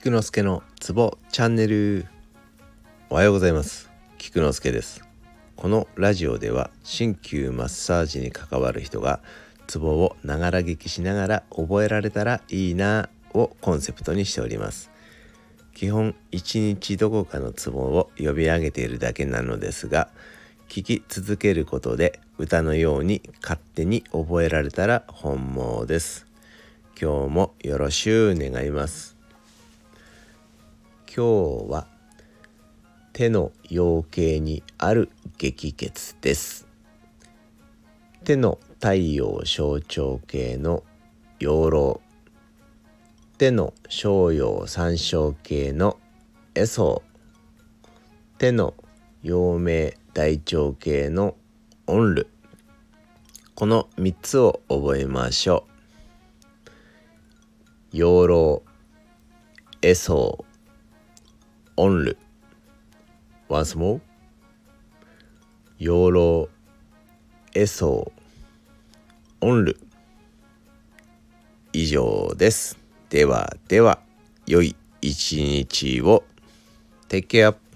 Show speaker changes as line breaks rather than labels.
菊之助のツボチャンネル。おはようございます。菊之助です。このラジオでは鍼灸マッサージに関わる人がツボをながら聞きしながら覚えられたらいいなをコンセプトにしております。基本一日どこかのツボを呼び上げているだけなのですが聞き続けることで歌のように勝手に覚えられたら本望です。今日もよろしゅう願います。今日は手の養鶏にある激血です。手の太陽象徴系の養老。手の小陽三小系のエソ。手の陽明大腸系のオンルこの3つを覚えましょう。養老エソーオンル once more. 養老エソーオンル以上です。ではでは良い一日を。Take care.